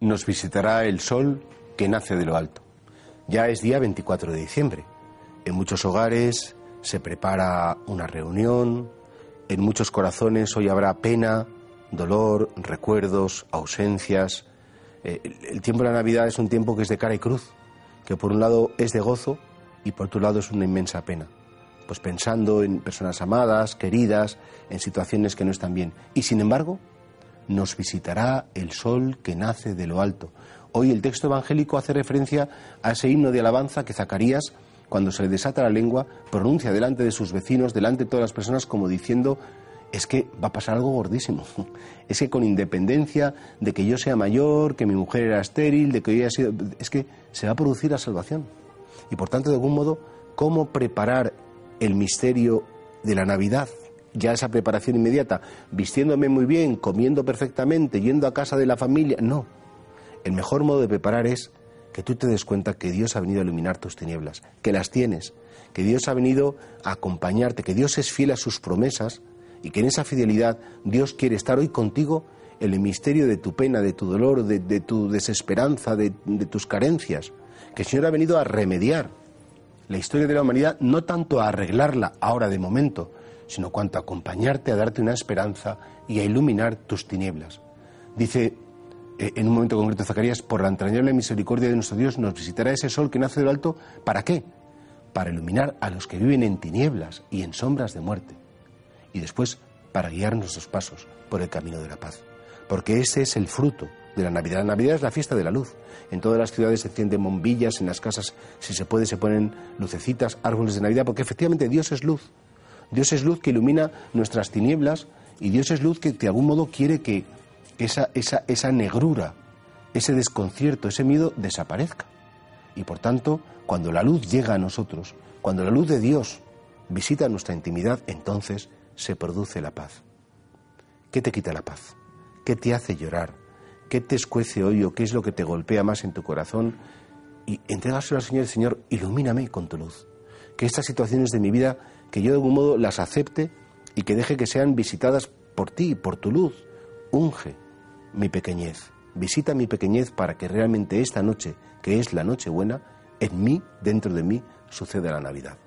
Nos visitará el sol que nace de lo alto. Ya es día 24 de diciembre. En muchos hogares se prepara una reunión, en muchos corazones hoy habrá pena, dolor, recuerdos, ausencias. Eh, el tiempo de la Navidad es un tiempo que es de cara y cruz, que por un lado es de gozo y por otro lado es una inmensa pena. Pues pensando en personas amadas, queridas, en situaciones que no están bien. Y sin embargo, nos visitará el sol que nace de lo alto. Hoy el texto evangélico hace referencia a ese himno de alabanza que Zacarías, cuando se le desata la lengua, pronuncia delante de sus vecinos, delante de todas las personas, como diciendo, es que va a pasar algo gordísimo. Es que con independencia de que yo sea mayor, que mi mujer era estéril, de que yo haya sido... Es que se va a producir la salvación. Y por tanto, de algún modo, ¿cómo preparar el misterio de la Navidad? Ya esa preparación inmediata, vistiéndome muy bien, comiendo perfectamente, yendo a casa de la familia. No. El mejor modo de preparar es que tú te des cuenta que Dios ha venido a iluminar tus tinieblas, que las tienes, que Dios ha venido a acompañarte, que Dios es fiel a sus promesas y que en esa fidelidad Dios quiere estar hoy contigo en el misterio de tu pena, de tu dolor, de, tu desesperanza, de, de tus carencias, que el Señor ha venido a remediar la historia de la humanidad, no tanto a arreglarla ahora de momento, sino cuanto a acompañarte, a darte una esperanza y a iluminar tus tinieblas. Dice eh, en un momento concreto Zacarías, por la entrañable misericordia de nuestro Dios nos visitará ese sol que nace del alto, ¿para qué? Para iluminar a los que viven en tinieblas y en sombras de muerte. Y después, para guiar nuestros pasos por el camino de la paz. Porque ese es el fruto de la Navidad. La Navidad es la fiesta de la luz. En todas las ciudades se encienden bombillas, en las casas, si se puede, se ponen lucecitas, árboles de Navidad, porque efectivamente Dios es luz. Dios es luz que ilumina nuestras tinieblas y Dios es luz que de algún modo quiere que esa, esa, esa negrura, ese desconcierto, ese miedo desaparezca. Y por tanto, cuando la luz llega a nosotros, cuando la luz de Dios visita nuestra intimidad, entonces se produce la paz. ¿Qué te quita la paz? ¿Qué te hace llorar? ¿Qué te escuece hoy o qué es lo que te golpea más en tu corazón? Y entregárselo al Señor, Señor, ilumíname con tu luz. Que estas situaciones de mi vida que yo de algún modo las acepte y que deje que sean visitadas por ti, por tu luz. Unge mi pequeñez, visita mi pequeñez para que realmente esta noche, que es la noche buena, en mí, dentro de mí, suceda la Navidad.